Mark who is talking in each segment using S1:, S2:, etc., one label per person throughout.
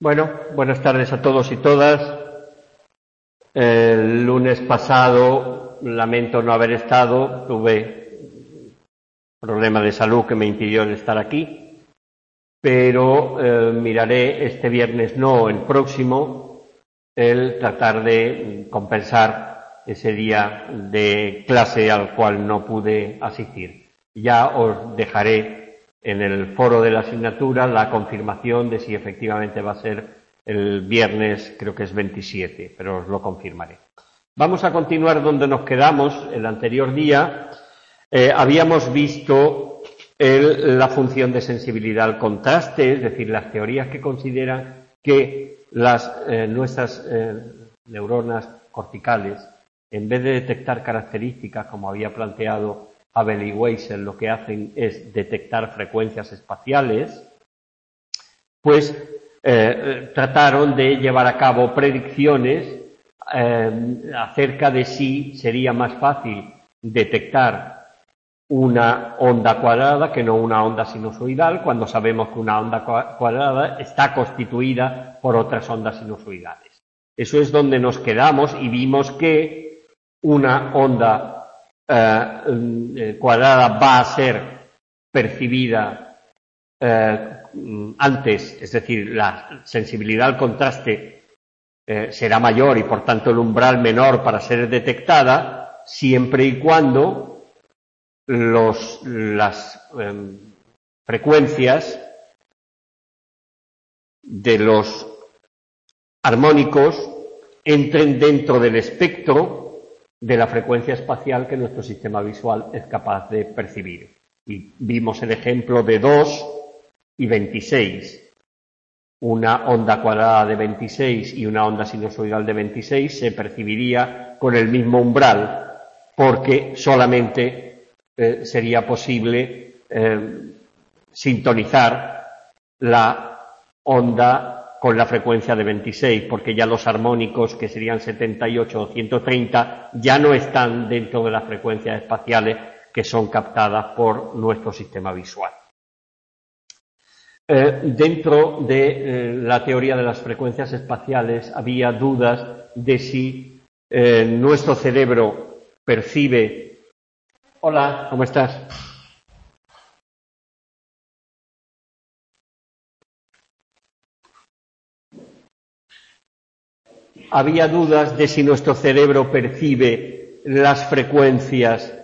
S1: Bueno, buenas tardes a todos y todas. El lunes pasado lamento no haber estado, tuve problema de salud que me impidió estar aquí, pero eh, miraré este viernes no, el próximo, el tratar de compensar ese día de clase al cual no pude asistir. Ya os dejaré en el foro de la asignatura la confirmación de si efectivamente va a ser el viernes, creo que es 27, pero os lo confirmaré. Vamos a continuar donde nos quedamos el anterior día. Eh, habíamos visto la función de sensibilidad al contraste, es decir, las teorías que consideran que las, eh, nuestras eh, neuronas corticales, en vez de detectar características como había planteado Abel y Weissel lo que hacen es detectar frecuencias espaciales, pues eh, trataron de llevar a cabo predicciones eh, acerca de si sería más fácil detectar una onda cuadrada que no una onda sinusoidal, cuando sabemos que una onda cuadrada está constituida por otras ondas sinusoidales. Eso es donde nos quedamos y vimos que una onda eh, eh, cuadrada va a ser percibida eh, antes, es decir, la sensibilidad al contraste será mayor y por tanto el umbral menor para ser detectada, siempre y cuando los, las em, frecuencias de los armónicos entren dentro del espectro de la frecuencia espacial que nuestro sistema visual es capaz de percibir. Y vimos el ejemplo de 2 y 26. Una onda cuadrada de 26 y una onda sinusoidal de 26 se percibiría con el mismo umbral, porque solamente eh, sería posible eh, sintonizar la onda con la frecuencia de 26, porque ya los armónicos, que serían 78 o 130, ya no están dentro de las frecuencias espaciales que son captadas por nuestro sistema visual. Eh, dentro de eh, la teoría de las frecuencias espaciales había dudas de si eh, nuestro cerebro percibe. Hola, ¿cómo estás? Había dudas de si nuestro cerebro percibe las frecuencias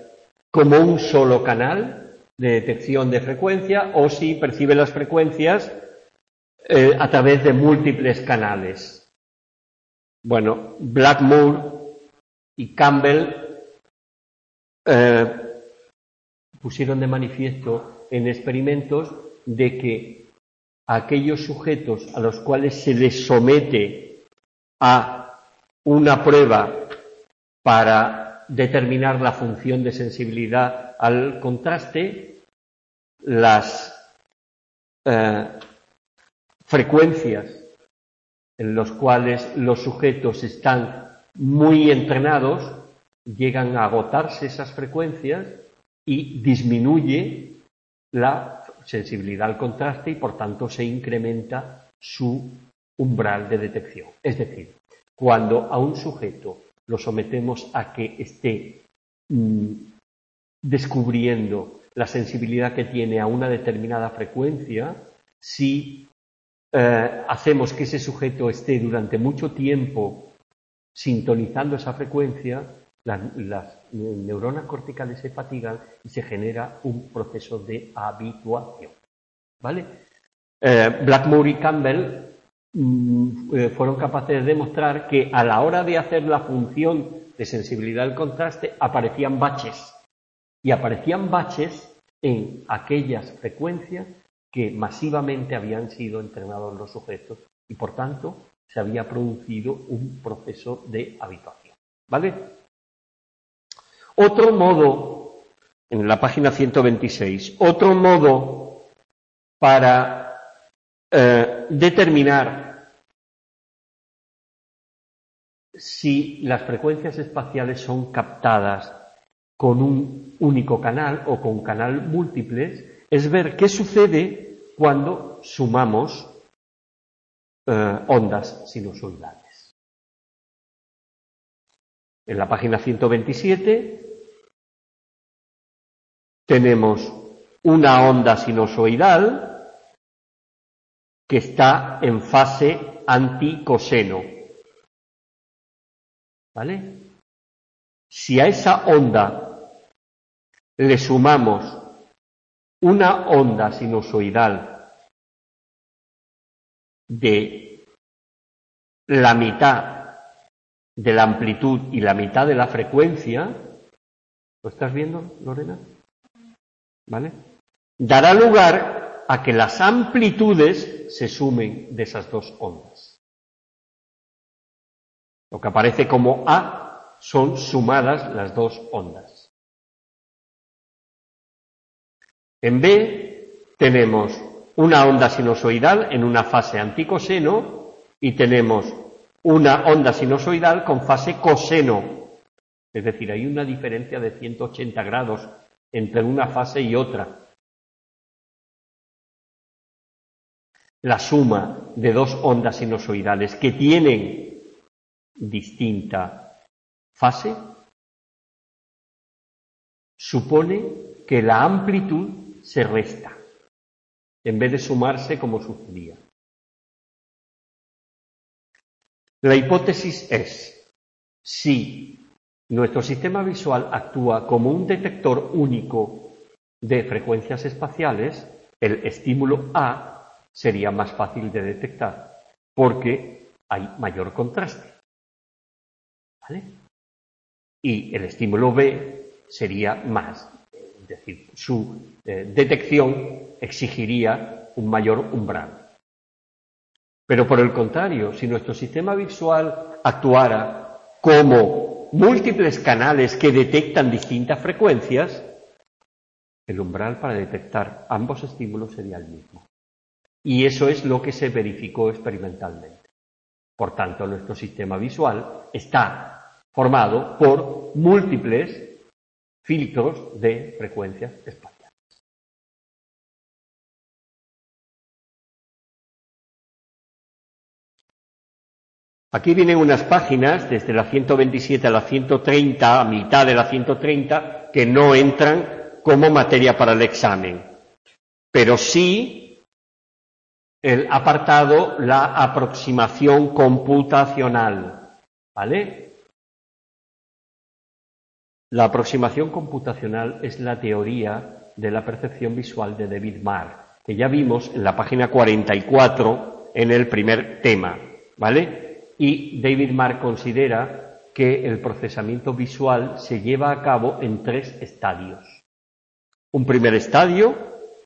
S1: como un solo canal de detección de frecuencia o si percibe las frecuencias eh, a través de múltiples canales. Bueno, Blackmore y Campbell eh, pusieron de manifiesto en experimentos de que aquellos sujetos a los cuales se les somete a una prueba para determinar la función de sensibilidad. Al contraste, las eh, frecuencias en las cuales los sujetos están muy entrenados, llegan a agotarse esas frecuencias y disminuye la sensibilidad al contraste y por tanto se incrementa su umbral de detección. Es decir, cuando a un sujeto lo sometemos a que esté mm, descubriendo la sensibilidad que tiene a una determinada frecuencia, si eh, hacemos que ese sujeto esté durante mucho tiempo sintonizando esa frecuencia, las, neuronas corticales se fatigan y se genera un proceso de habituación. ¿Vale? Eh, Blackmore y Campbell fueron capaces de demostrar que a la hora de hacer la función de sensibilidad al contraste aparecían baches. Y aparecían baches en aquellas frecuencias que masivamente habían sido entrenados los sujetos y por tanto se había producido un proceso de habituación. ¿Vale? Otro modo, en la página 126, otro modo para eh, determinar si las frecuencias espaciales son captadas con un único canal o con canal múltiples, es ver qué sucede cuando sumamos eh, ondas sinusoidales. En la página 127 tenemos una onda sinusoidal que está en fase anticoseno. ¿Vale? Si a esa onda le sumamos una onda sinusoidal de la mitad de la amplitud y la mitad de la frecuencia, ¿lo estás viendo, Lorena? ¿Vale? Dará lugar a que las amplitudes se sumen de esas dos ondas. Lo que aparece como A son sumadas las dos ondas. En B tenemos una onda sinusoidal en una fase anticoseno y tenemos una onda sinusoidal con fase coseno. Es decir, hay una diferencia de 180 grados entre una fase y otra. La suma de dos ondas sinusoidales que tienen distinta fase supone que la amplitud se resta en vez de sumarse como sucedía. La hipótesis es, si nuestro sistema visual actúa como un detector único de frecuencias espaciales, el estímulo A sería más fácil de detectar porque hay mayor contraste. ¿Vale? Y el estímulo B sería más, es decir, su eh, detección exigiría un mayor umbral. Pero por el contrario, si nuestro sistema visual actuara como múltiples canales que detectan distintas frecuencias, el umbral para detectar ambos estímulos sería el mismo. Y eso es lo que se verificó experimentalmente. Por tanto, nuestro sistema visual está formado por múltiples filtros de frecuencias espaciales. Aquí vienen unas páginas, desde la 127 a la 130, a mitad de la 130, que no entran como materia para el examen. Pero sí el apartado, la aproximación computacional. ¿Vale? La aproximación computacional es la teoría de la percepción visual de David Marr, que ya vimos en la página 44 en el primer tema. ¿Vale? y David Mark considera que el procesamiento visual se lleva a cabo en tres estadios. Un primer estadio,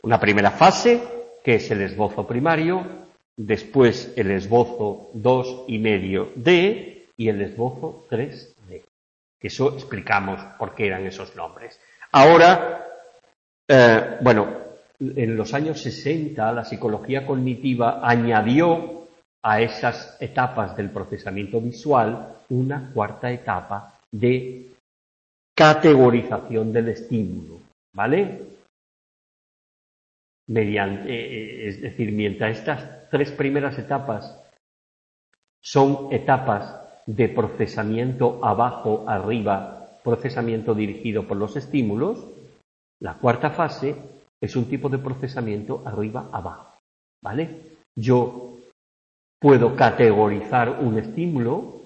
S1: una primera fase, que es el esbozo primario, después el esbozo 2 y medio D y el esbozo 3D. Eso explicamos por qué eran esos nombres. Ahora, eh, bueno, en los años 60 la psicología cognitiva añadió a esas etapas del procesamiento visual una cuarta etapa de categorización del estímulo, ¿vale? Mediante, eh, eh, es decir, mientras estas tres primeras etapas son etapas de procesamiento abajo, arriba, procesamiento dirigido por los estímulos, la cuarta fase es un tipo de procesamiento arriba, abajo, ¿vale? Yo Puedo categorizar un estímulo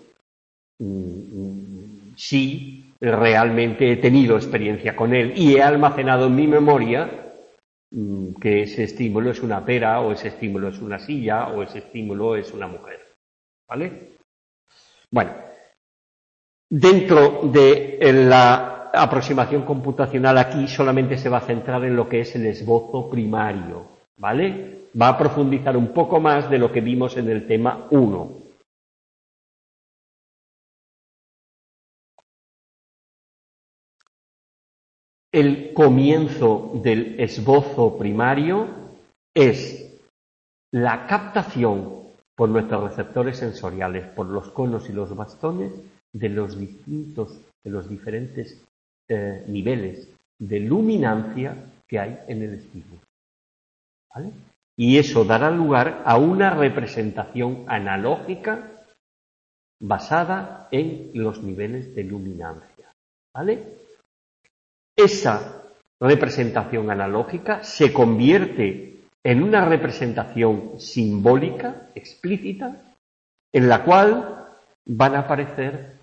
S1: mm, si realmente he tenido experiencia con él y he almacenado en mi memoria mm, que ese estímulo es una pera o ese estímulo es una silla o ese estímulo es una mujer. ¿Vale? Bueno, dentro de la aproximación computacional aquí solamente se va a centrar en lo que es el esbozo primario, ¿vale? va a profundizar un poco más de lo que vimos en el tema 1. El comienzo del esbozo primario es la captación por nuestros receptores sensoriales, por los conos y los bastones, de los distintos, de los diferentes eh, niveles de luminancia que hay en el estímulo. ¿Vale? y eso dará lugar a una representación analógica basada en los niveles de luminancia. ¿Vale? Esa representación analógica se convierte en una representación simbólica, explícita, en la cual van a aparecer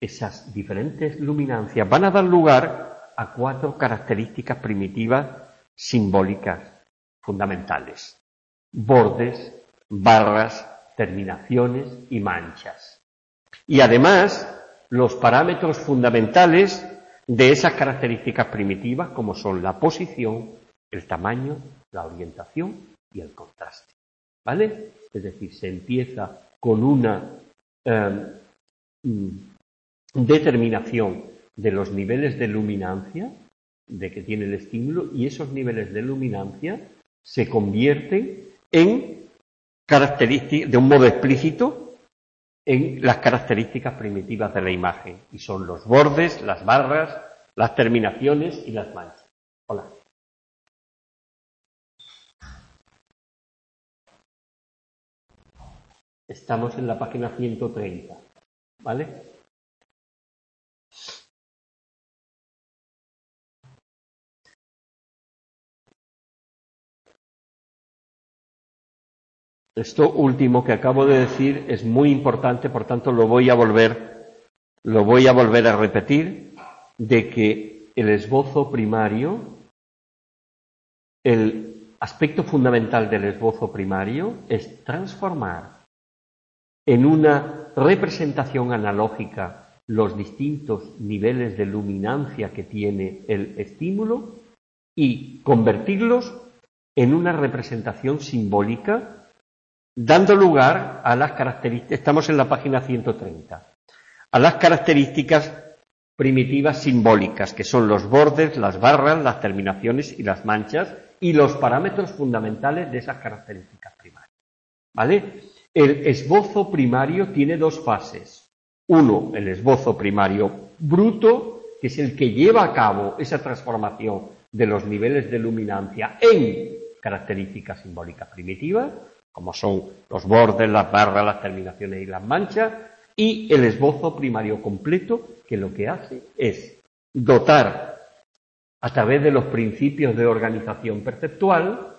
S1: esas diferentes luminancias, van a dar lugar a cuatro características primitivas simbólicas fundamentales. Bordes, barras, terminaciones y manchas. Y además, los parámetros fundamentales de esas características primitivas, como son la posición, el tamaño, la orientación y el contraste. ¿Vale? Es decir, se empieza con una em, mm, determinación de los niveles de luminancia de que tiene el estímulo y esos niveles de luminancia se convierten en características, de un modo explícito, en las características primitivas de la imagen. Y son los bordes, las barras, las terminaciones y las manchas. Hola. Estamos en la página 130. ¿Vale? Esto último que acabo de decir es muy importante, por tanto lo voy a volver, lo voy a volver a repetir, de que el esbozo primario, el aspecto fundamental del esbozo primario es transformar en una representación analógica los distintos niveles de luminancia que tiene el estímulo y convertirlos en una representación simbólica dando lugar a las características, estamos en la página 130, a las características primitivas simbólicas, que son los bordes, las barras, las terminaciones y las manchas, y los parámetros fundamentales de esas características primarias. ¿Vale? El esbozo primario tiene dos fases. Uno, el esbozo primario bruto, que es el que lleva a cabo esa transformación de los niveles de luminancia en características simbólicas primitivas, como son los bordes, las barras, las terminaciones y las manchas, y el esbozo primario completo, que lo que hace es dotar a través de los principios de organización perceptual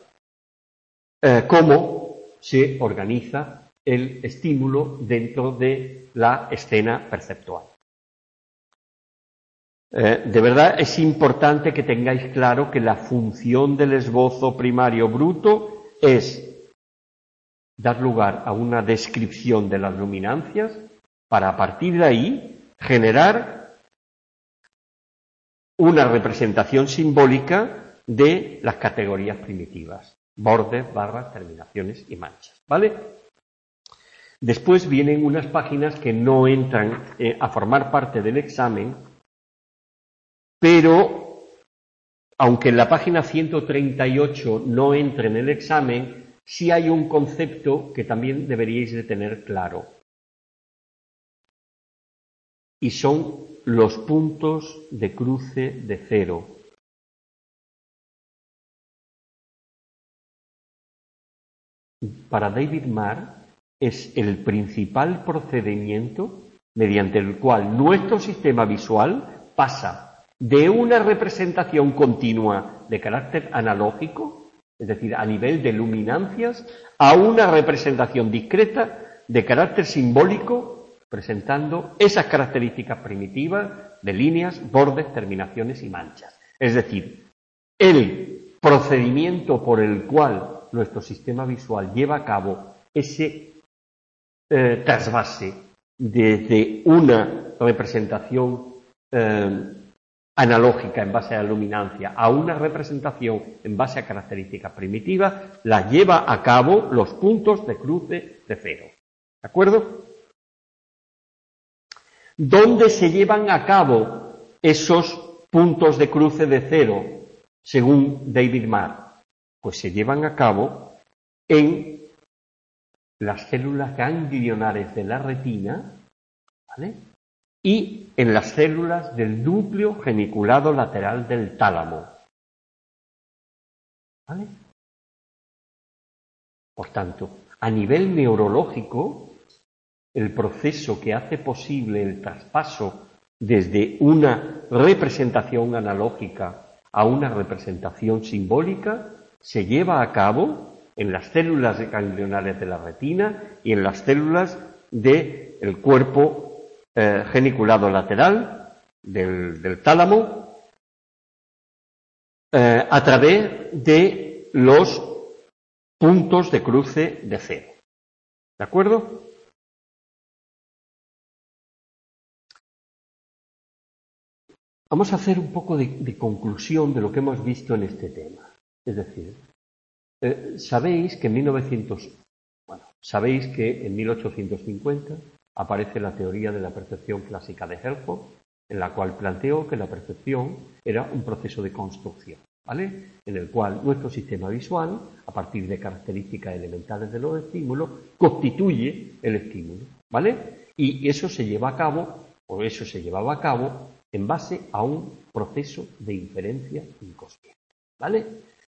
S1: eh, cómo se organiza el estímulo dentro de la escena perceptual. Eh, de verdad es importante que tengáis claro que la función del esbozo primario bruto es dar lugar a una descripción de las luminancias para a partir de ahí generar una representación simbólica de las categorías primitivas, bordes, barras, terminaciones y manchas. ¿Vale? Después vienen unas páginas que no entran eh, a formar parte del examen, pero aunque en la página 138 no entre en el examen, sí hay un concepto que también deberíais de tener claro. Y son los puntos de cruce de cero. Para David Marr es el principal procedimiento mediante el cual nuestro sistema visual pasa de una representación continua de carácter analógico es decir, a nivel de luminancias, a una representación discreta de carácter simbólico, presentando esas características primitivas de líneas, bordes, terminaciones y manchas. Es decir, el procedimiento por el cual nuestro sistema visual lleva a cabo ese eh, trasvase desde una representación eh, analógica en base a la luminancia a una representación en base a características primitivas, la lleva a cabo los puntos de cruce de cero. ¿De acuerdo? ¿Dónde se llevan a cabo esos puntos de cruce de cero, según David Marr? Pues se llevan a cabo en las células ganglionares de la retina, ¿vale? Y en las células del núcleo geniculado lateral del tálamo. ¿Vale? Por tanto, a nivel neurológico, el proceso que hace posible el traspaso desde una representación analógica a una representación simbólica se lleva a cabo en las células ganglionales de la retina y en las células del cuerpo eh, geniculado lateral del, tálamo eh, a través de los puntos de cruce de cero. ¿De acuerdo? Vamos a hacer un poco de, conclusión de lo que hemos visto en este tema. Es decir, eh, sabéis que en 1900, bueno, sabéis que en 1850 aparece la teoría de la percepción clásica de Helford, en la cual planteó que la percepción era un proceso de construcción, ¿vale? En el cual nuestro sistema visual, a partir de características elementales de los estímulos, constituye el estímulo, ¿vale? Y eso se lleva a cabo, o eso se llevaba a cabo en base a un proceso de inferencia inconsciente. ¿Vale?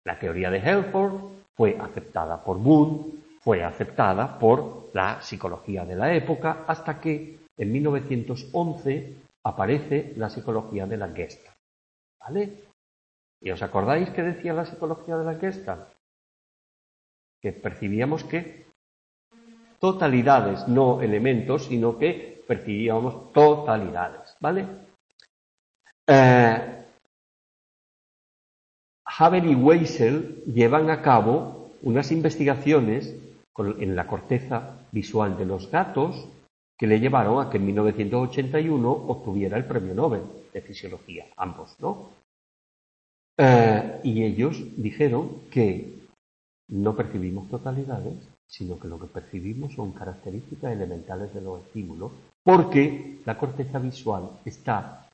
S1: La teoría de Helford fue aceptada por Boone, fue aceptada por la psicología de la época, hasta que en 1911 aparece la psicología de la Gestalt. ¿Vale? ¿Y os acordáis qué decía la psicología de la Gestalt? Que percibíamos que totalidades, no elementos, sino que percibíamos totalidades. ¿Vale? Eh, Haber y Weissel llevan a cabo unas investigaciones en la corteza visual de los gatos que le llevaron a que en 1981 obtuviera el premio Nobel de Fisiología, ambos, ¿no? Eh, y ellos dijeron que no percibimos totalidades, sino que lo que percibimos son características elementales de los estímulos, porque la corteza visual está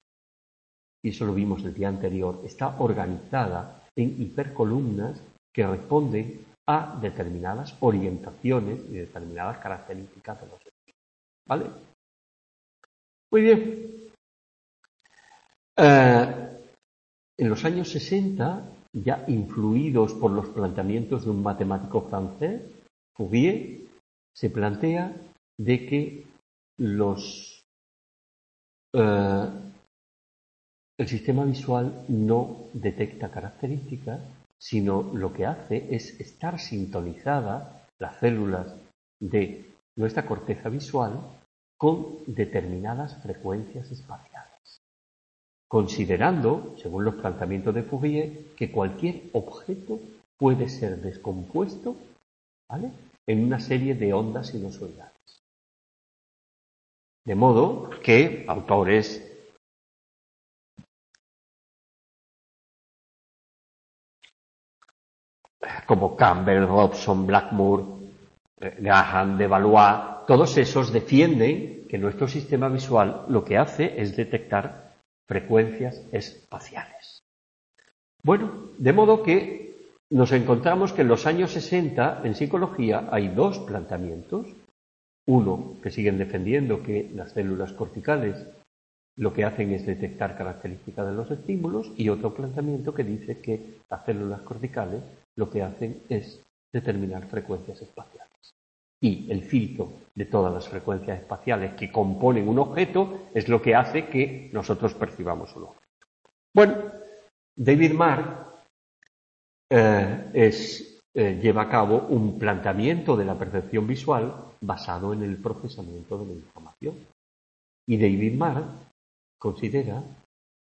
S1: y eso lo vimos el día anterior, está organizada en hipercolumnas que responden a determinadas orientaciones y determinadas características de los estímulos. ¿Vale? Muy bien. Eh, en los años 60, ya influidos por los planteamientos de un matemático francés, Fourier, se plantea de que los eh, el sistema visual no detecta características, sino lo que hace es estar sintonizada las células de nuestra corteza visual con determinadas frecuencias espaciales, considerando, según los planteamientos de Fourier, que cualquier objeto puede ser descompuesto en una serie de ondas sinusoidales. De modo que autores como Campbell, Robson, Blackmore, eh, Graham, de Valois, todos esos defienden que nuestro sistema visual lo que hace es detectar frecuencias espaciales. Bueno, de modo que nos encontramos que en los años 60 en psicología hay dos planteamientos. Uno, que siguen defendiendo que las células corticales lo que hacen es detectar características de los estímulos y otro planteamiento que dice que las células corticales lo que hacen es determinar frecuencias espaciales. Y el filtro de todas las frecuencias espaciales que componen un objeto es lo que hace que nosotros percibamos un objeto. Bueno, David Mark eh, eh, lleva a cabo un planteamiento de la percepción visual basado en el procesamiento de la información. Y David Mark considera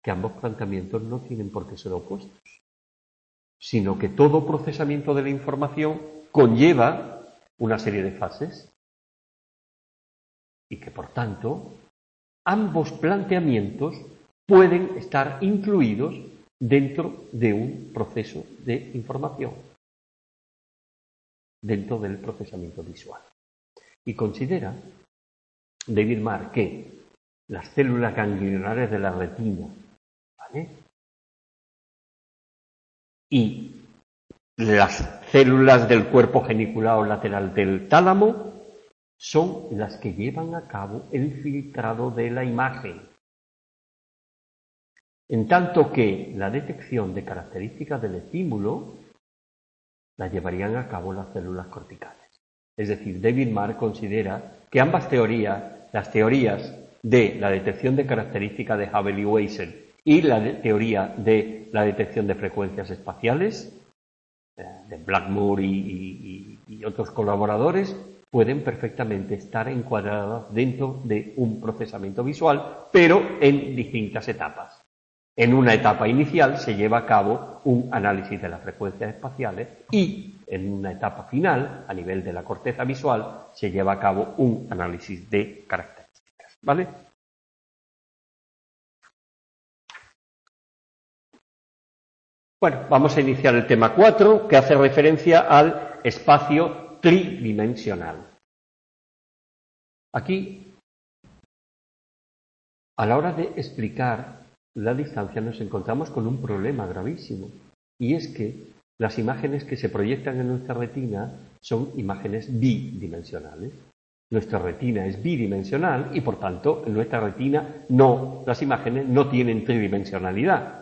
S1: que ambos planteamientos no tienen por qué ser opuestos, sino que todo procesamiento de la información conlleva una serie de fases y que por tanto ambos planteamientos pueden estar incluidos dentro de un proceso de información, dentro del procesamiento visual. Y considera David Marr que las células ganglionares de la retina, ¿vale? Y las células del cuerpo geniculado lateral del tálamo son las que llevan a cabo el filtrado de la imagen. En tanto que la detección de características del estímulo la llevarían a cabo las células corticales. Es decir, David Marr considera que ambas teorías, las teorías de la detección de características de Hubble y Weisel y la teoría de la detección de frecuencias espaciales, eh, de Blackmore y, y otros colaboradores, pueden perfectamente estar encuadradas dentro de un procesamiento visual, pero en distintas etapas. En una etapa inicial se lleva a cabo un análisis de las frecuencias espaciales y en una etapa final, a nivel de la corteza visual, se lleva a cabo un análisis de características. ¿Vale? Bueno, vamos a iniciar el tema 4, que hace referencia al espacio tridimensional. Aquí, a la hora de explicar la distancia nos encontramos con un problema gravísimo y es que las imágenes que se proyectan en nuestra retina son imágenes bidimensionales. Nuestra retina es bidimensional y por tanto en nuestra retina no, las imágenes no tienen tridimensionalidad.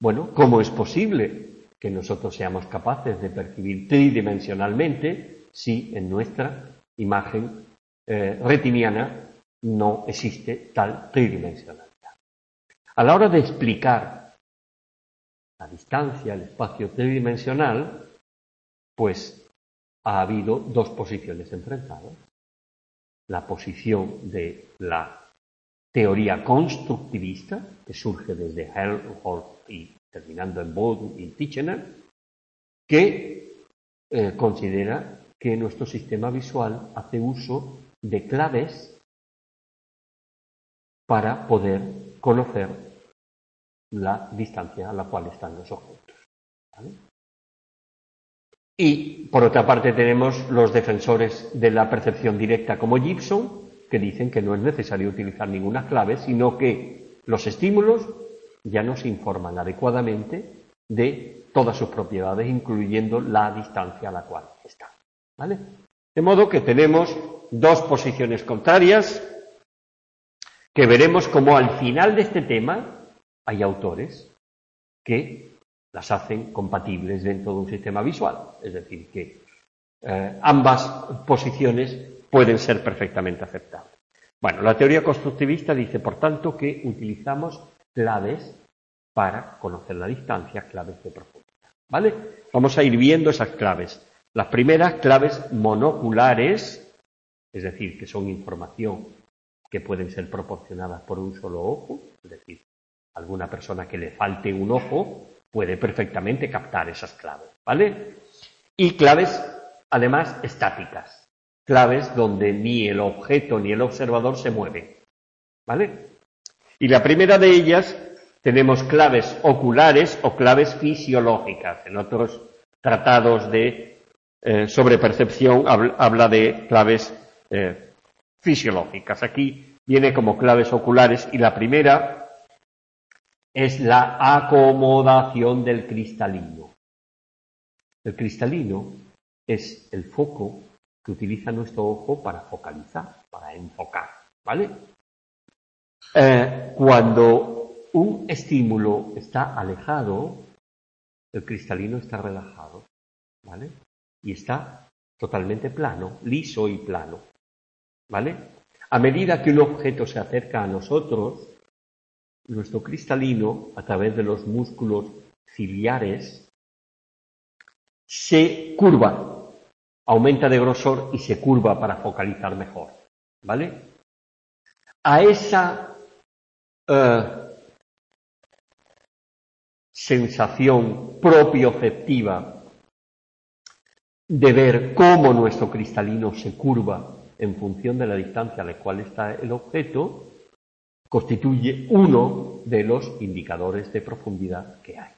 S1: Bueno, ¿cómo es posible que nosotros seamos capaces de percibir tridimensionalmente si en nuestra imagen eh, retiniana no existe tal tridimensional? A la hora de explicar la distancia, el espacio tridimensional, pues ha habido dos posiciones enfrentadas. La posición de la teoría constructivista, que surge desde Helmholtz y terminando en Bode y Titchener, que eh, considera que nuestro sistema visual hace uso de claves para poder conocer la distancia a la cual están los objetos. Y por otra parte tenemos los defensores de la percepción directa como Gibson, que dicen que no es necesario utilizar ninguna clave, sino que los estímulos ya nos informan adecuadamente de todas sus propiedades, incluyendo la distancia a la cual están. De modo que tenemos dos posiciones contrarias que veremos como al final de este tema hay autores que las hacen compatibles dentro de un sistema visual. Es decir, que eh, ambas posiciones pueden ser perfectamente aceptables. Bueno, la teoría constructivista dice, por tanto, que utilizamos claves para conocer la distancia, claves de profundidad. ¿Vale? Vamos a ir viendo esas claves. Las primeras claves monoculares, es decir, que son información que pueden ser proporcionadas por un solo ojo, es decir, alguna persona que le falte un ojo puede perfectamente captar esas claves, ¿vale? Y claves, además, estáticas, claves donde ni el objeto ni el observador se mueven, ¿vale? Y la primera de ellas tenemos claves oculares o claves fisiológicas. En otros tratados de eh, sobre percepción habla, de claves eh, fisiológicas. Aquí viene como claves oculares y la primera es la acomodación del cristalino. El cristalino es el foco que utiliza nuestro ojo para focalizar, para enfocar, ¿vale? Eh, cuando un estímulo está alejado, el cristalino está relajado, ¿vale? Y está totalmente plano, liso y plano. ¿Vale? A medida que un objeto se acerca a nosotros, nuestro cristalino, a través de los músculos ciliares, se curva, aumenta de grosor y se curva para focalizar mejor. ¿Vale? A esa eh, sensación propioceptiva de ver cómo nuestro cristalino se curva en función de la distancia a la cual está el objeto, constituye uno de los indicadores de profundidad que hay.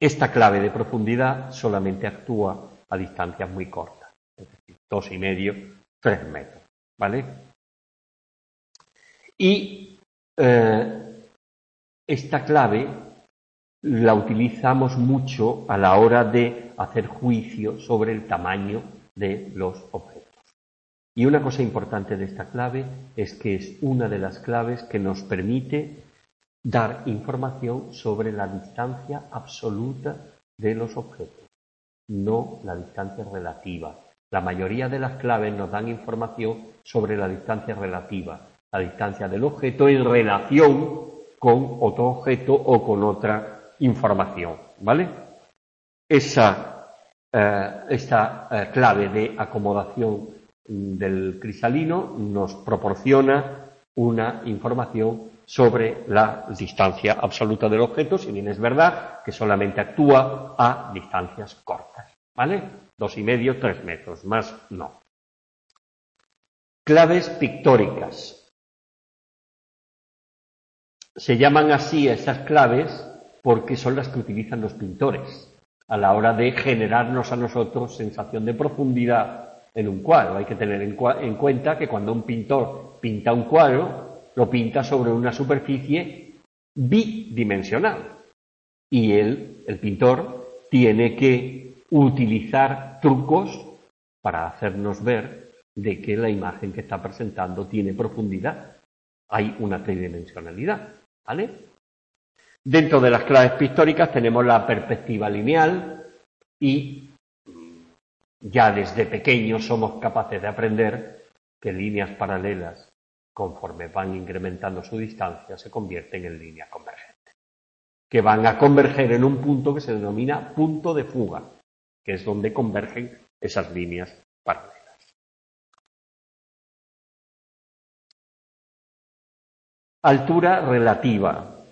S1: Esta clave de profundidad solamente actúa a distancias muy cortas, es decir, dos y medio, tres metros, ¿vale? Y eh, esta clave la utilizamos mucho a la hora de hacer juicio sobre el tamaño de los objetos. Y una cosa importante de esta clave es que es una de las claves que nos permite dar información sobre la distancia absoluta de los objetos. no la distancia relativa. La mayoría de las claves nos dan información sobre la distancia relativa, la distancia del objeto en relación con otro objeto o con otra información. ¿Vale? Esa, eh, esta eh, clave de acomodación del crisalino nos proporciona una información sobre la distancia absoluta del objeto, si bien es verdad que solamente actúa a distancias cortas. ¿Vale? Dos y medio, tres metros, más no. Claves pictóricas. Se llaman así esas claves porque son las que utilizan los pintores a la hora de generarnos a nosotros sensación de profundidad en un cuadro. Hay que tener en, cuenta que cuando un pintor pinta un cuadro, lo pinta sobre una superficie bidimensional. Y él, el pintor, tiene que utilizar trucos para hacernos ver de que la imagen que está presentando tiene profundidad. Hay una tridimensionalidad. ¿Vale? Dentro de las claves pictóricas tenemos la perspectiva lineal y ya desde pequeños somos capaces de aprender que líneas paralelas, conforme van incrementando su distancia, se convierten en líneas convergentes, que van a converger en un punto que se denomina punto de fuga, que es donde convergen esas líneas Altura relativa.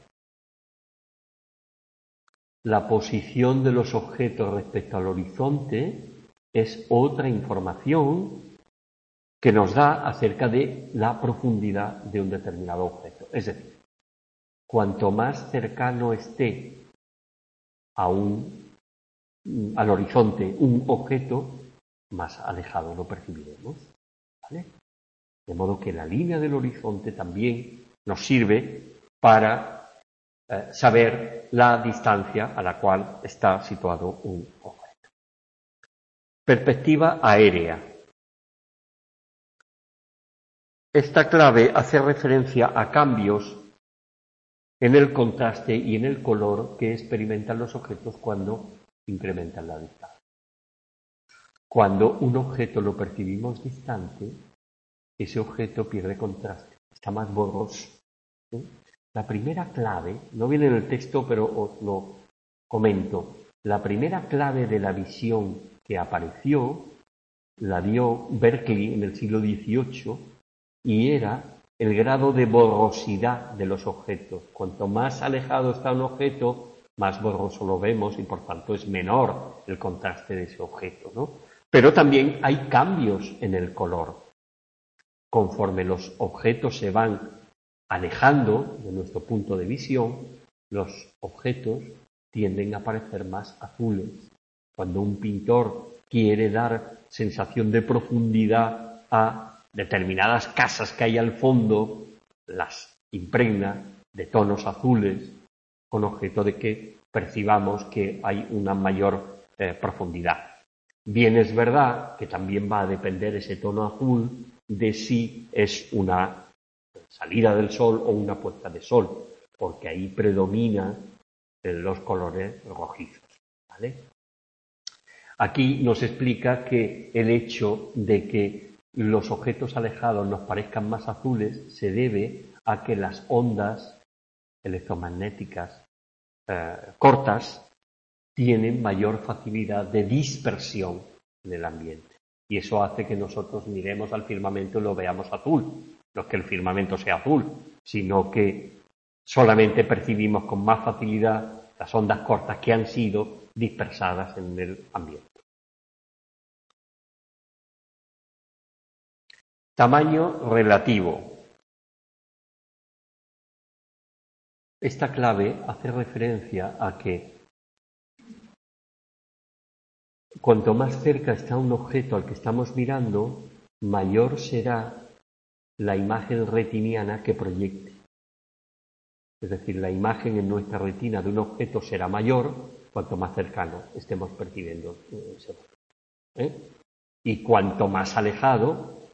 S1: La posición de los objetos respecto al horizonte es otra información que nos da acerca de la profundidad de un determinado objeto. Es decir, cuanto más cercano esté a un, al horizonte un objeto, más alejado lo percibiremos. De modo que la línea del horizonte también nos sirve para eh, saber la distancia a la cual está situado un objeto. Perspectiva aérea. Esta clave hace referencia a cambios en el contraste y en el color que experimentan los objetos cuando incrementan la distancia. Cuando un objeto lo percibimos distante, ese objeto pierde contraste está más borroso. La primera clave, no viene en el texto, pero os lo comento. La primera clave de la visión que apareció la dio Berkeley en el siglo XVIII y era el grado de borrosidad de los objetos. Cuanto más alejado está un objeto, más borroso lo vemos y por tanto es menor el contraste de ese objeto. ¿no? Pero también hay cambios en el color conforme los objetos se van alejando de nuestro punto de visión, los objetos tienden a parecer más azules. Cuando un pintor quiere dar sensación de profundidad a determinadas casas que hay al fondo, las impregna de tonos azules con objeto de que percibamos que hay una mayor eh, profundidad. Bien es verdad que también va a depender ese tono azul de si es una salida del sol o una puesta de sol, porque ahí predominan los colores rojizos. Aquí nos explica que el hecho de que los objetos alejados nos parezcan más azules se debe a que las ondas electromagnéticas eh, cortas tienen mayor facilidad de dispersión en el ambiente. Y eso hace que nosotros miremos al firmamento y lo veamos azul. No es que el firmamento sea azul, sino que solamente percibimos con más facilidad las ondas cortas que han sido dispersadas en el ambiente. Tamaño relativo. Esta clave hace referencia a que Cuanto más cerca está un objeto al que estamos mirando, mayor será la imagen retiniana que proyecte. Es decir, la imagen en nuestra retina de un objeto será mayor cuanto más cercano estemos percibiendo ese objeto. ¿eh? Y cuanto más alejado,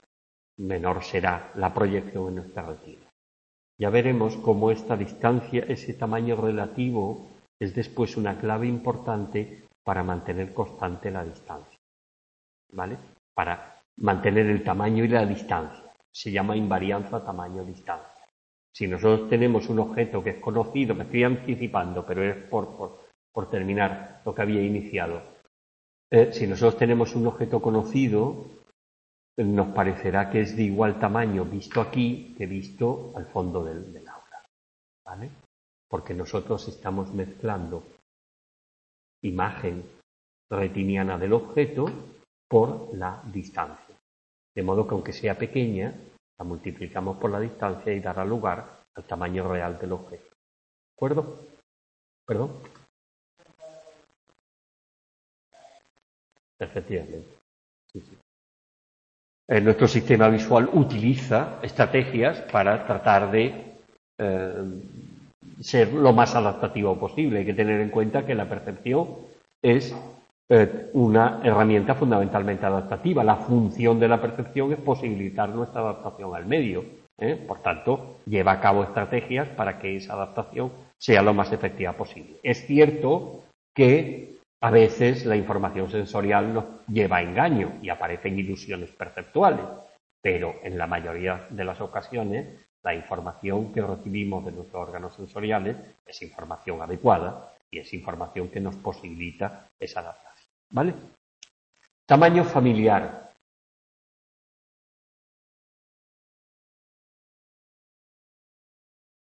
S1: menor será la proyección en nuestra retina. Ya veremos cómo esta distancia, ese tamaño relativo, es después una clave importante para mantener constante la distancia. ¿Vale? Para mantener el tamaño y la distancia. Se llama invarianza tamaño-distancia. Si nosotros tenemos un objeto que es conocido, me estoy anticipando, pero es por, por, terminar lo que había iniciado. Eh, si nosotros tenemos un objeto conocido, nos parecerá que es de igual tamaño visto aquí que visto al fondo del, del aula. ¿Vale? Porque nosotros estamos mezclando imagen retiniana del objeto por la distancia. De modo que aunque sea pequeña, la multiplicamos por la distancia y dará lugar al tamaño real del objeto. ¿De acuerdo? ¿Perdón? Efectivamente. Eh, nuestro sistema visual utiliza estrategias para tratar de eh, ser lo más adaptativo posible. Hay que tener en cuenta que la percepción es eh, una herramienta fundamentalmente adaptativa. La función de la percepción es posibilitar nuestra adaptación al medio. ¿eh? Por tanto, lleva a cabo estrategias para que esa adaptación sea lo más efectiva posible. Es cierto que a veces la información sensorial nos lleva a engaño y aparecen ilusiones perceptuales, pero en la mayoría de las ocasiones la información que recibimos de nuestros órganos sensoriales es información adecuada y es información que nos posibilita esa adaptación. ¿Vale? Tamaño familiar.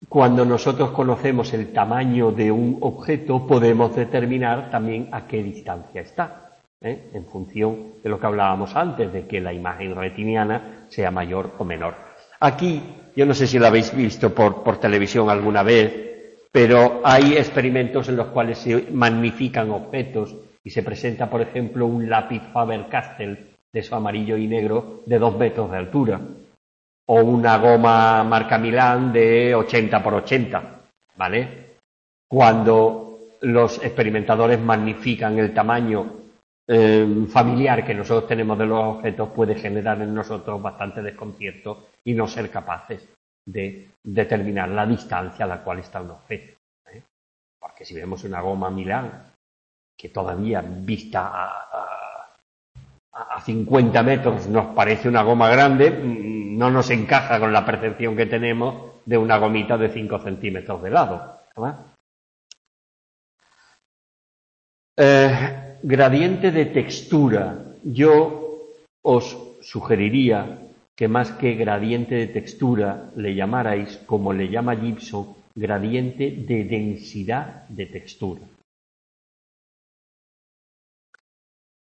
S1: Cuando nosotros conocemos el tamaño de un objeto, podemos determinar también a qué distancia está, ¿eh? en función de lo que hablábamos antes, de que la imagen retiniana sea mayor o menor. Aquí, yo no sé si lo habéis visto por, televisión alguna vez, pero hay experimentos en los cuales se magnifican objetos y se presenta, por ejemplo, un lápiz Faber-Castell de su amarillo y negro de dos metros de altura, o una goma marca Milán de 80 por 80, ¿vale? Cuando los experimentadores magnifican el tamaño eh, familiar que nosotros tenemos de los objetos puede generar en nosotros bastante desconcierto y no ser capaces de determinar la distancia a la cual está un objeto. ¿eh? Porque si vemos una goma Milán que todavía vista a, a, a 50 metros nos parece una goma grande, mm, no nos encaja con la percepción que tenemos de una gomita de 5 centímetros de lado. Eh, gradiente de textura. Yo os sugeriría que más que gradiente de textura le llamarais, como le llama Gibson, gradiente de densidad de textura.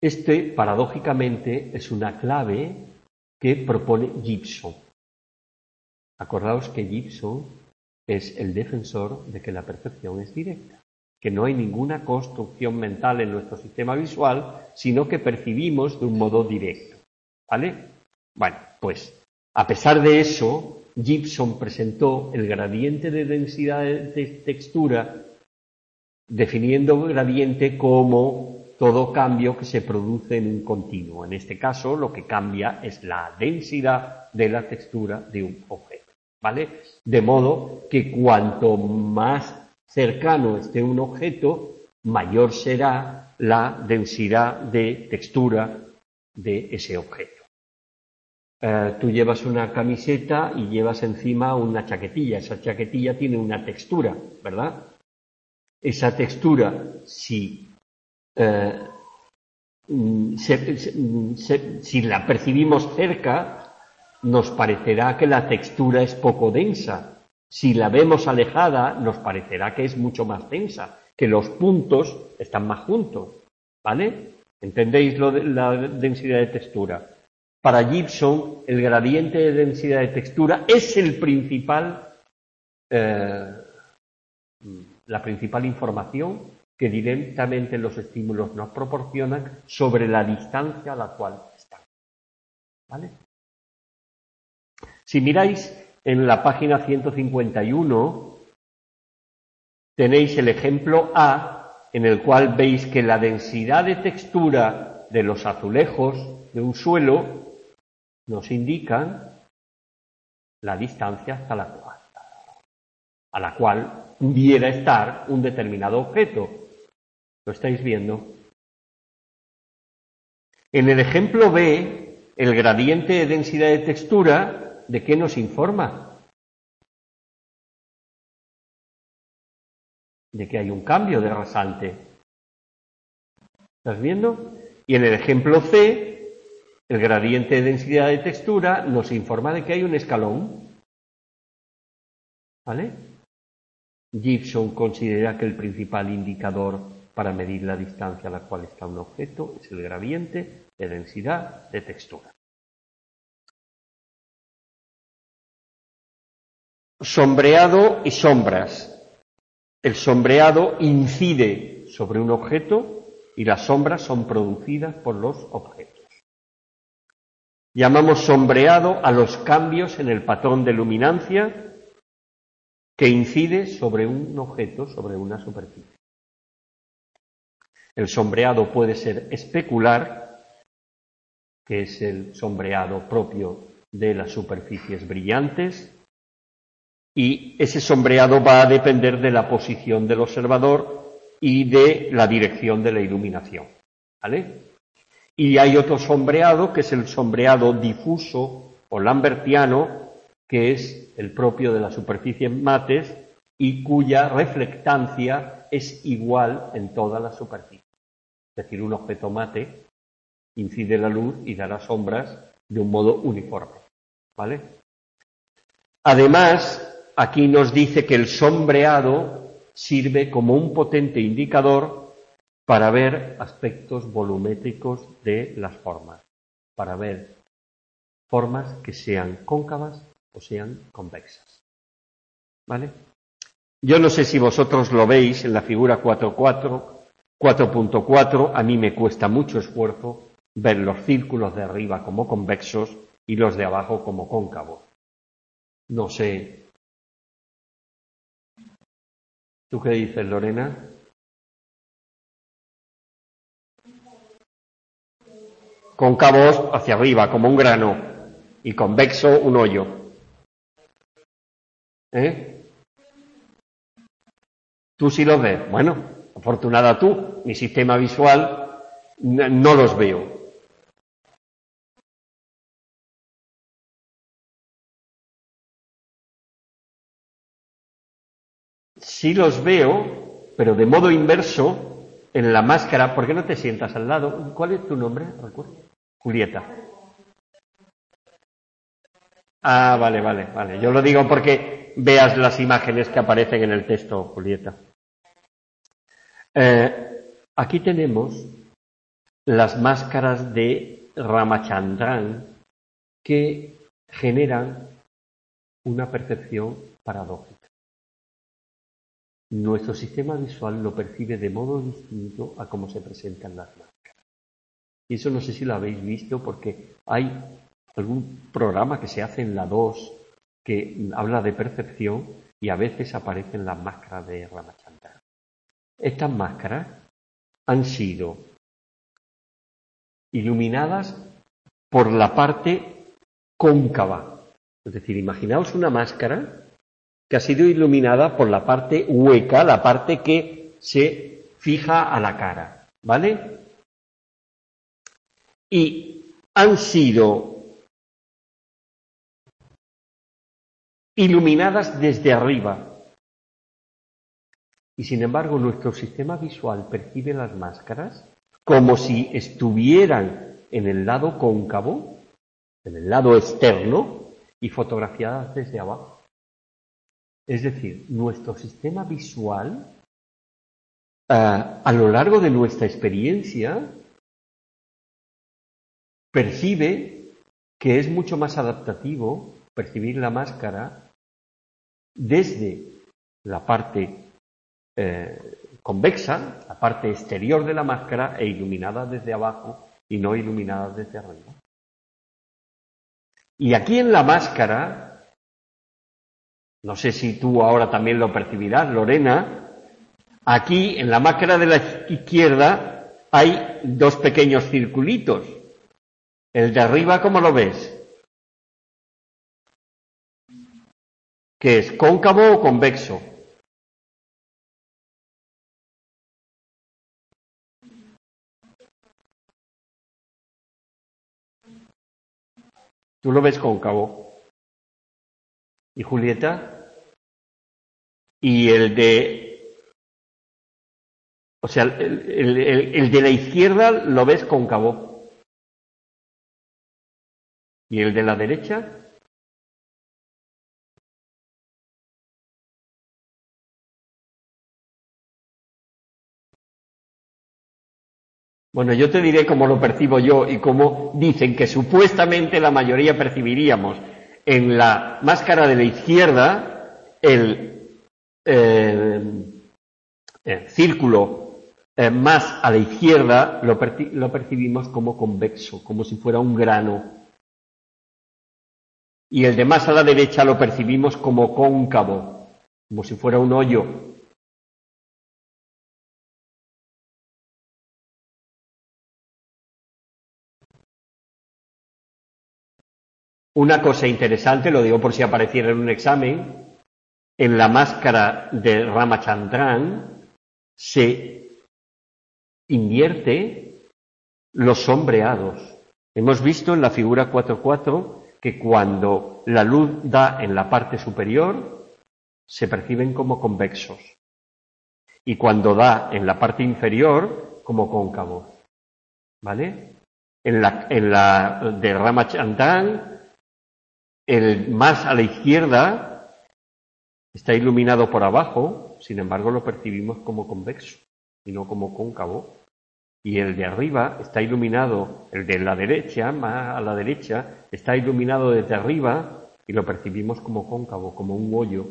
S1: Este, paradójicamente, es una clave que propone Gibson. Acordaos que Gibson es el defensor de que la percepción es directa que no hay ninguna construcción mental en nuestro sistema visual, sino que percibimos de un modo directo. ¿Vale? Bueno, pues a pesar de eso, Gibson presentó el gradiente de densidad de textura definiendo gradiente como todo cambio que se produce en un continuo. En este caso, lo que cambia es la densidad de la textura de un objeto. ¿Vale? De modo que cuanto más cercano esté un objeto, mayor será la densidad de textura de ese objeto. Eh, tú llevas una camiseta y llevas encima una chaquetilla. Esa chaquetilla tiene una textura, ¿verdad? Esa textura, si, eh, mm, si la percibimos cerca, nos parecerá que la textura es poco densa, si la vemos alejada, nos parecerá que es mucho más densa, que los puntos están más juntos. ¿Vale? ¿Entendéis lo de la densidad de textura? Para Gibson, el gradiente de densidad de textura es el principal, eh, la principal información que directamente los estímulos nos proporcionan sobre la distancia a la cual están. ¿Vale? Si miráis en la página 151 tenéis el ejemplo A, en el cual veis que la densidad de textura de los azulejos de un suelo nos indican la distancia hasta la cual, a la cual pudiera estar un determinado objeto. ¿Lo estáis viendo? En el ejemplo B, el gradiente de densidad de textura, ¿de qué nos informa? De que hay un cambio de rasante. ¿Estás viendo? Y en el ejemplo C, el gradiente de densidad de textura nos informa de que hay un escalón. ¿Vale? Gibson considera que el principal indicador para medir la distancia a la cual está un objeto es el gradiente de densidad de textura. Sombreado y sombras. El sombreado incide sobre un objeto y las sombras son producidas por los objetos. Llamamos sombreado a los cambios en el patrón de luminancia que incide sobre un objeto, sobre una superficie. El sombreado puede ser especular, que es el sombreado propio de las superficies brillantes, y ese sombreado va a depender de la posición del observador y de la dirección de la iluminación. Y hay otro sombreado, que es el sombreado difuso o lambertiano, que es el propio de las superficies mates y cuya reflectancia es igual en todas las superficies. Es decir, un objeto mate incide la luz y dará sombras de un modo uniforme. ¿Vale? Además, aquí nos dice que el sombreado sirve como un potente indicador para ver aspectos volumétricos de las formas, para ver formas que sean cóncavas o sean convexas. ¿Vale? Yo no sé si vosotros lo veis en la figura 4.4, a mí me cuesta mucho esfuerzo ver los círculos de arriba como convexos y los de abajo como cóncavos. No sé. ¿Tú qué dices, Lorena? Cóncavos hacia arriba, como un grano, y convexo, un hoyo. ¿Eh? ¿Tú sí los ves? Bueno, afortunada tú, mi sistema visual no los veo. Sí los veo, pero de modo inverso, en la máscara. ¿Por qué no te sientas al lado? ¿Cuál es tu nombre? Julieta. Ah, vale, vale, vale. Yo lo digo porque veas las imágenes que aparecen en el texto, Julieta. Eh, aquí tenemos las máscaras de Ramachandran que generan una percepción paradójica. Nuestro sistema visual lo percibe de modo distinto a cómo se presentan las máscaras. Y eso no sé si lo habéis visto porque hay algún programa que se hace en la 2 que habla de percepción y a veces aparecen las máscaras de Ramachandran. Estas máscaras han sido iluminadas por la parte cóncava. Es decir, imaginaos una máscara que ha sido iluminada por la parte hueca, la parte que se fija a la cara. ¿Vale? Y han sido iluminadas desde arriba. Y sin embargo, nuestro sistema visual percibe las máscaras como si estuvieran en el lado cóncavo, en el lado externo, y fotografiadas desde abajo. Es decir, nuestro sistema visual, eh, a lo largo de nuestra experiencia, percibe que es mucho más adaptativo percibir la máscara desde la parte eh, convexa, la parte exterior de la máscara, e iluminada desde abajo y no iluminada desde arriba. Y aquí en la máscara, no sé si tú ahora también lo percibirás, Lorena, aquí en la máscara de la izquierda hay dos pequeños circulitos. El de arriba, ¿cómo lo ves? que es cóncavo o convexo. Tú lo ves cóncavo. ¿Y Julieta? Y el de... O sea, el, de la izquierda lo ves cóncavo. ¿Y el de la derecha? Bueno, yo te diré cómo lo percibo yo y cómo dicen que supuestamente la mayoría percibiríamos en la máscara de la izquierda el, eh, círculo eh, más a la izquierda lo, lo percibimos como convexo, como si fuera un grano. Y el de más a la derecha lo percibimos como cóncavo, como si fuera un hoyo. Una cosa interesante, lo digo por si apareciera en un examen, en la máscara de Ramachandran se invierte los sombreados. Hemos visto en la figura 4.4 que cuando la luz da en la parte superior se perciben como convexos y cuando da en la parte inferior como cóncavos. ¿Vale? En la, en la de el más a la izquierda está iluminado por abajo, sin embargo lo percibimos como convexo y no como cóncavo. Y el de arriba está iluminado, el de la derecha, más a la derecha, está iluminado desde arriba y lo percibimos como cóncavo, como un hoyo.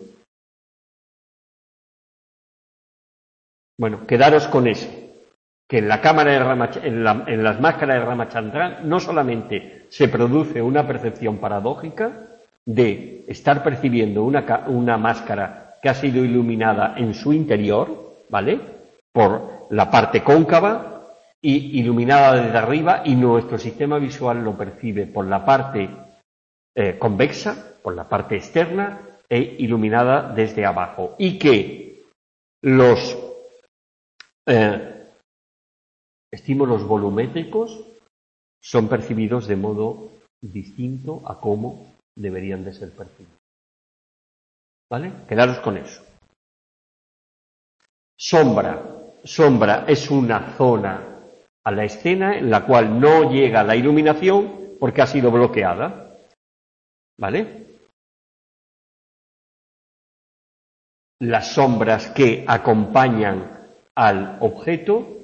S1: Bueno, quedaros con eso, que en la cámara de en, en las máscaras de Ramachandran no solamente se produce una percepción paradójica, de estar percibiendo una, una máscara que ha sido iluminada en su interior, ¿vale? Por la parte cóncava y iluminada desde arriba y nuestro sistema visual lo percibe por la parte eh, convexa, por la parte externa e iluminada desde abajo. Y que los eh, estímulos volumétricos son percibidos de modo distinto a cómo deberían de ser percibidos. ¿Vale? Quedaros con eso. Sombra. Sombra es una zona a la escena en la cual no llega la iluminación porque ha sido bloqueada. ¿Vale? Las sombras que acompañan al objeto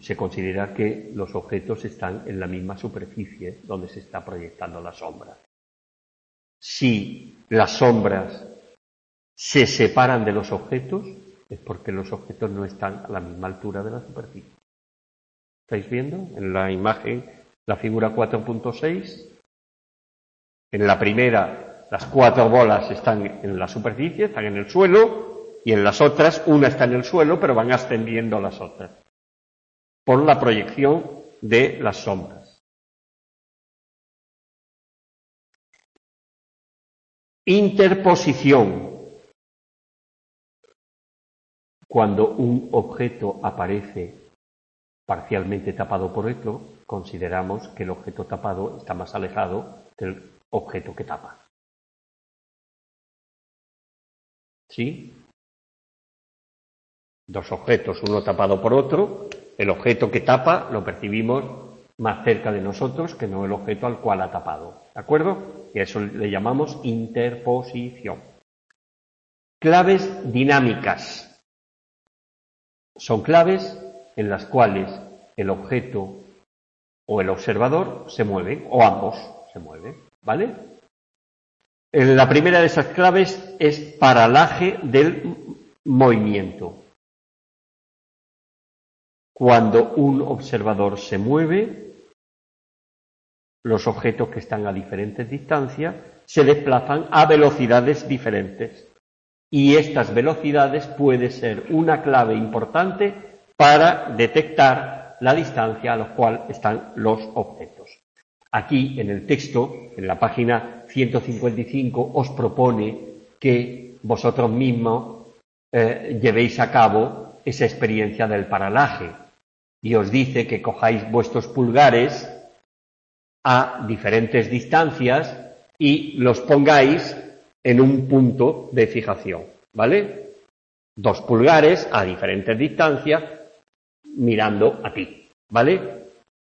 S1: se considera que los objetos están en la misma superficie donde se está proyectando la sombra. Si las sombras se separan de los objetos, es porque los objetos no están a la misma altura de la superficie. ¿Estáis viendo? En la imagen, la figura 4.6, en la primera, las cuatro bolas están en la superficie, están en el suelo, y en las otras, una está en el suelo, pero van ascendiendo las otras por la proyección de las sombras. Interposición. Cuando un objeto aparece parcialmente tapado por otro, consideramos que el objeto tapado está más alejado del objeto que tapa. ¿Sí? Dos objetos, uno tapado por otro, el objeto que tapa lo percibimos más cerca de nosotros que no el objeto al cual ha tapado. ¿De acuerdo? Y a eso le llamamos interposición. Claves dinámicas. Son claves en las cuales el objeto o el observador se mueven, o ambos se mueven. ¿Vale? La primera de esas claves es paralaje del movimiento. Cuando un observador se mueve, los objetos que están a diferentes distancias se desplazan a velocidades diferentes. Y estas velocidades puede ser una clave importante para detectar la distancia a la cual están los objetos. Aquí en el texto, en la página 155, os propone que vosotros mismos eh, llevéis a cabo esa experiencia del paralaje y os dice que cojáis vuestros pulgares a diferentes distancias y los pongáis en un punto de fijación, ¿vale? Dos pulgares a diferentes distancias mirando a ti, ¿vale?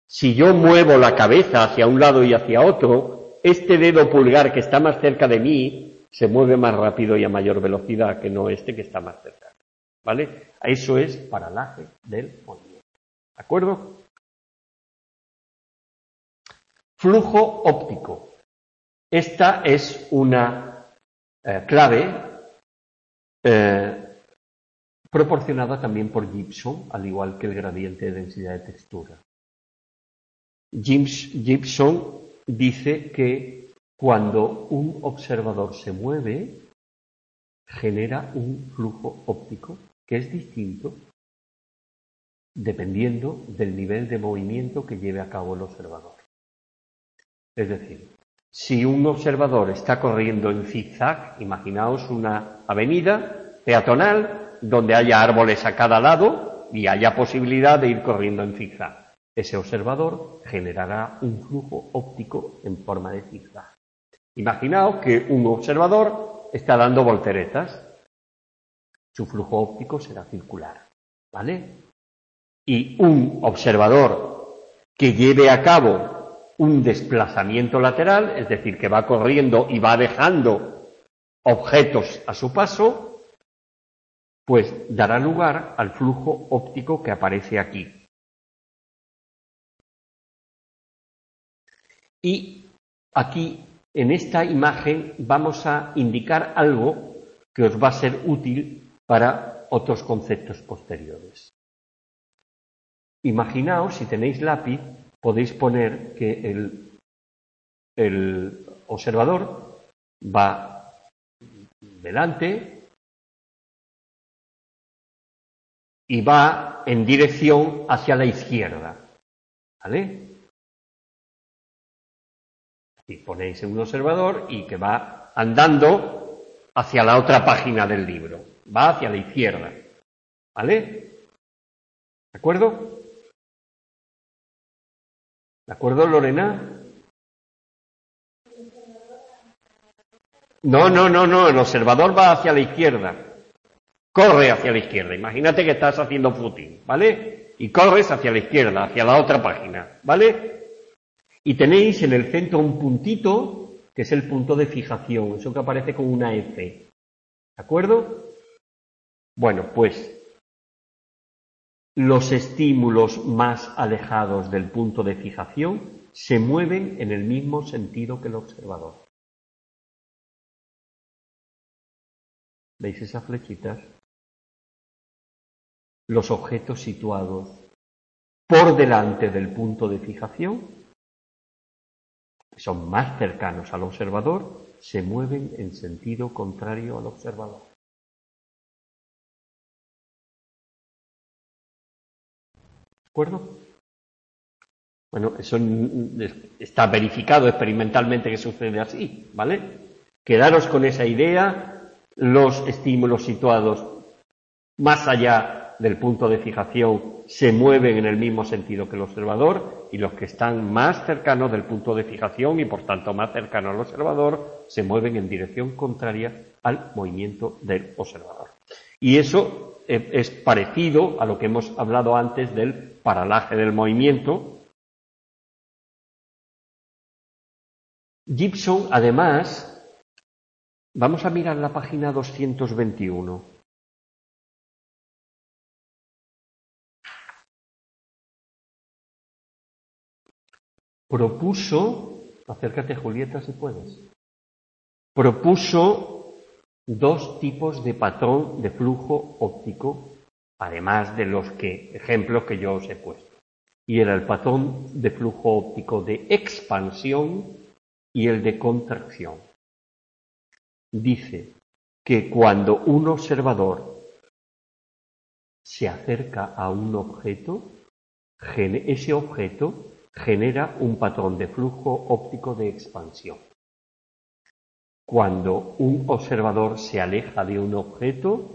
S1: Si yo muevo la cabeza hacia un lado y hacia otro, este dedo pulgar que está más cerca de mí se mueve más rápido y a mayor velocidad que no este que está más cerca. ¿Vale? Eso es paralaje del movimiento. ¿De acuerdo? Flujo óptico. Esta es una eh, clave eh, proporcionada también por Gibson, al igual que el gradiente de densidad de textura. James Gibson dice que cuando un observador se mueve, genera un flujo óptico que es distinto dependiendo del nivel de movimiento que lleve a cabo el observador. Es decir, si un observador está corriendo en zigzag, imaginaos una avenida peatonal donde haya árboles a cada lado y haya posibilidad de ir corriendo en zigzag. Ese observador generará un flujo óptico en forma de zigzag. Imaginaos que un observador está dando volteretas. Su flujo óptico será circular. ¿Vale? Y un observador que lleve a cabo un desplazamiento lateral, es decir, que va corriendo y va dejando objetos a su paso, pues dará lugar al flujo óptico que aparece aquí. Y aquí, en esta imagen, vamos a indicar algo que os va a ser útil para otros conceptos posteriores. Imaginaos, si tenéis lápiz, podéis poner que el, el observador va delante y va en dirección hacia la izquierda. ¿Vale? Y ponéis un observador y que va andando hacia la otra página del libro. Va hacia la izquierda. ¿Vale? ¿De acuerdo? ¿De acuerdo, Lorena? No, no, no, no, el observador va hacia la izquierda. Corre hacia la izquierda. Imagínate que estás haciendo footing, ¿vale? Y corres hacia la izquierda, hacia la otra página, ¿vale? Y tenéis en el centro un puntito, que es el punto de fijación, eso que aparece con una F. ¿De acuerdo? Bueno, pues los estímulos más alejados del punto de fijación se mueven en el mismo sentido que el observador. ¿Veis esas flechitas? Los objetos situados por delante del punto de fijación, que son más cercanos al observador, se mueven en sentido contrario al observador. Acuerdo? Bueno, eso está verificado experimentalmente que sucede así, ¿vale? Quedaros con esa idea, los estímulos situados más allá del punto de fijación se mueven en el mismo sentido que el observador y los que están más cercanos del punto de fijación y por tanto más cercanos al observador se mueven en dirección contraria al movimiento del observador. Y eso es parecido a lo que hemos hablado antes del paralaje del movimiento. Gibson, además, vamos a mirar la página 221. Propuso, acércate Julieta si puedes, propuso dos tipos de patrón de flujo óptico, además de los que, ejemplos que yo os he puesto. Y era el patrón de flujo óptico de expansión y el de contracción. Dice que cuando un observador se acerca a un objeto, ese objeto genera un patrón de flujo óptico de expansión. Cuando un observador se aleja de un objeto,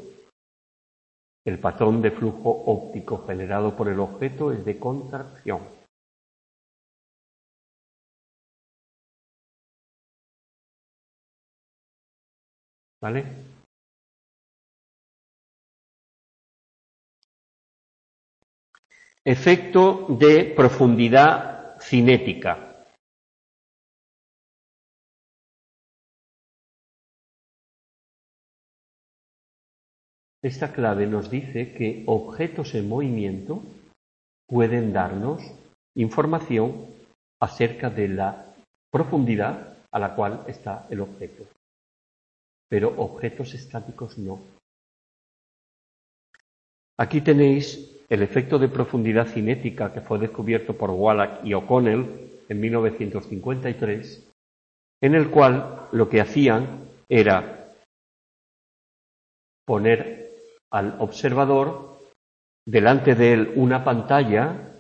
S1: el patrón de flujo óptico generado por el objeto es de contracción. ¿Vale? Efecto de profundidad cinética. Esta clave nos dice que objetos en movimiento pueden darnos información acerca de la profundidad a la cual está el objeto, pero objetos estáticos no. Aquí tenéis el efecto de profundidad cinética que fue descubierto por Wallach y O'Connell en 1953, en el cual lo que hacían era poner al observador delante de él una pantalla,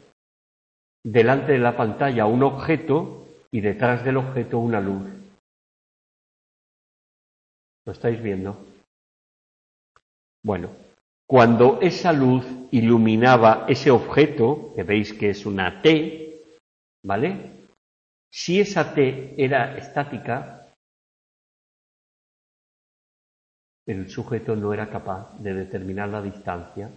S1: delante de la pantalla un objeto y detrás del objeto una luz. ¿Lo estáis viendo? Bueno, cuando esa luz iluminaba ese objeto, que veis que es una T, ¿vale? Si esa T era estática, el sujeto no era capaz de determinar la distancia,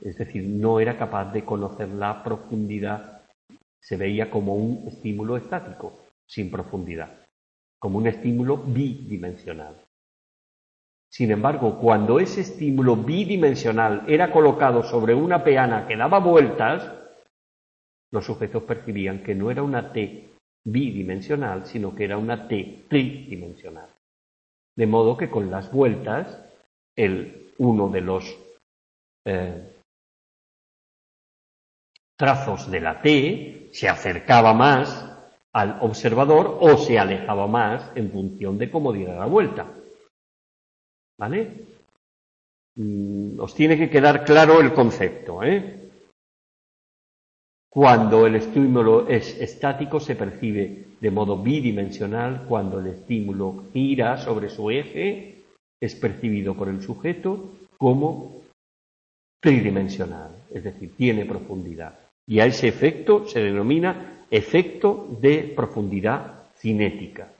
S1: es decir, no era capaz de conocer la profundidad, se veía como un estímulo estático, sin profundidad, como un estímulo bidimensional. Sin embargo, cuando ese estímulo bidimensional era colocado sobre una peana que daba vueltas, los sujetos percibían que no era una T bidimensional, sino que era una T tridimensional. De modo que con las vueltas, el, uno de los eh, trazos de la T se acercaba más al observador o se alejaba más en función de cómo diera la vuelta. ¿Vale? Mm, os tiene que quedar claro el concepto. ¿eh? Cuando el estímulo es estático se percibe de modo bidimensional, cuando el estímulo gira sobre su eje es percibido por el sujeto como tridimensional, es decir, tiene profundidad. Y a ese efecto se denomina efecto de profundidad cinética.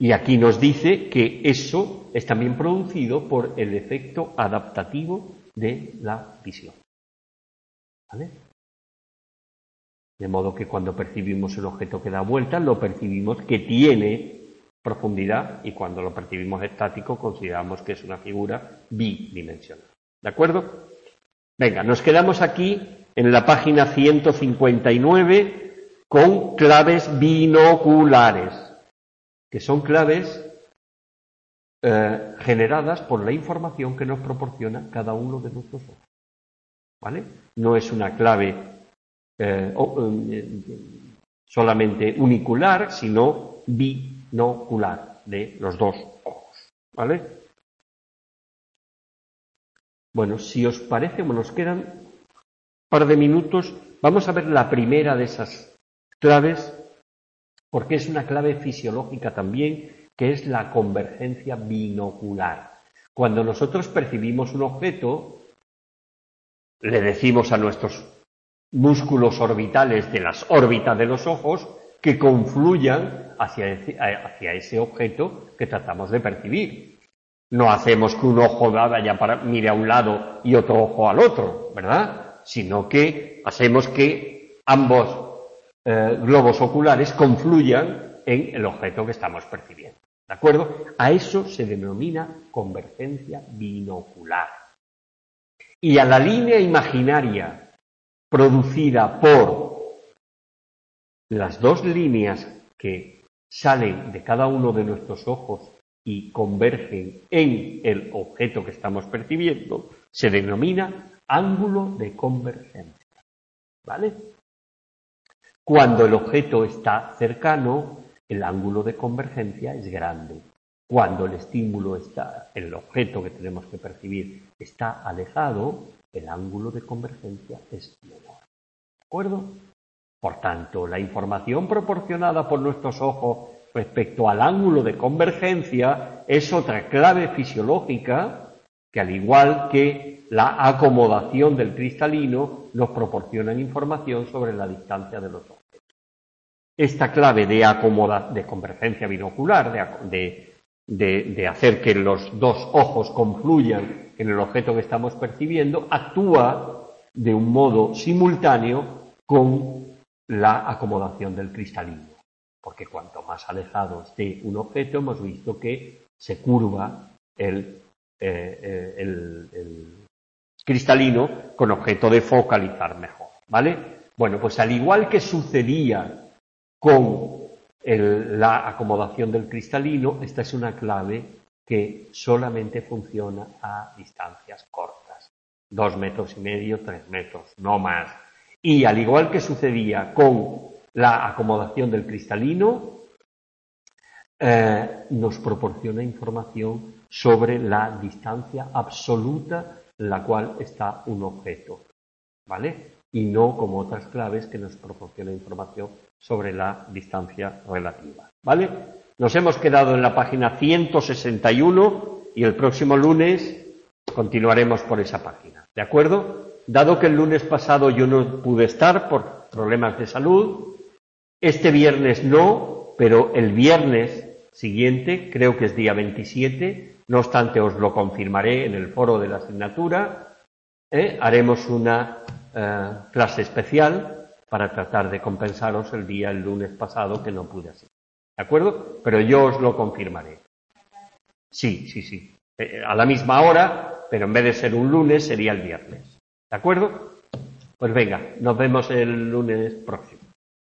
S1: Y aquí nos dice que eso es también producido por el efecto adaptativo de la visión. ¿Vale? De modo que cuando percibimos el objeto que da vuelta, lo percibimos que tiene profundidad y cuando lo percibimos estático consideramos que es una figura bidimensional. ¿De acuerdo? Venga, nos quedamos aquí en la página 159 con claves binoculares, que son claves eh, generadas por la información que nos proporciona cada uno de nuestros ojos. ¿Vale? No es una clave eh, eh, solamente unicular, sino binocular de los dos ojos. ¿Vale? Bueno, si os parece, nos quedan un par de minutos. Vamos a ver la primera de esas claves, porque es una clave fisiológica también que es la convergencia binocular. Cuando nosotros percibimos un objeto, le decimos a nuestros músculos orbitales de las órbitas de los ojos que confluyan hacia ese, objeto que tratamos de percibir. No hacemos que un ojo vaya para, mire a un lado y otro ojo al otro, ¿verdad? Sino que hacemos que ambos eh, globos oculares confluyan en el objeto que estamos percibiendo. ¿De acuerdo? A eso se denomina convergencia binocular. Y a la línea imaginaria producida por las dos líneas que salen de cada uno de nuestros ojos y convergen en el objeto que estamos percibiendo, se denomina ángulo de convergencia. ¿Vale? Cuando el objeto está cercano, el ángulo de convergencia es grande. Cuando el estímulo está, el objeto que tenemos que percibir está alejado, el ángulo de convergencia es menor. ¿De acuerdo? Por tanto, la información proporcionada por nuestros ojos respecto al ángulo de convergencia es otra clave fisiológica que al igual que la acomodación del cristalino nos proporcionan información sobre la distancia de los ojos. esta clave de acomoda, de convergencia binocular, de, de, hacer que los dos ojos confluyan en el objeto que estamos percibiendo, actúa de un modo simultáneo con la acomodación del cristalino. Porque cuanto más alejado esté un objeto, hemos visto que se curva el, eh, el cristalino con objeto de focalizar mejor. ¿Vale? Bueno, pues al igual que sucedía con la acomodación del cristalino, esta es una clave que solamente funciona a distancias cortas, dos metros y medio, tres metros, no más. Y al igual que sucedía con la acomodación del cristalino, eh, nos proporciona información sobre la distancia absoluta en la cual está un objeto, ¿vale? Y no como otras claves que nos proporciona información sobre la distancia relativa. ¿Vale? Nos hemos quedado en la página 161 y el próximo lunes continuaremos por esa página. ¿De acuerdo? Dado que el lunes pasado yo no pude estar por problemas de salud, este viernes no, pero el viernes siguiente, creo que es día 27, no obstante os lo confirmaré en el foro de la asignatura, ¿eh? haremos una eh, clase especial para tratar de compensaros el día el lunes pasado que no pude así. ¿De acuerdo? Pero yo os lo confirmaré. Sí, sí, sí. Eh, a la misma hora, pero en vez de ser un lunes sería el viernes. ¿De acuerdo? Pues venga, nos vemos el lunes próximo.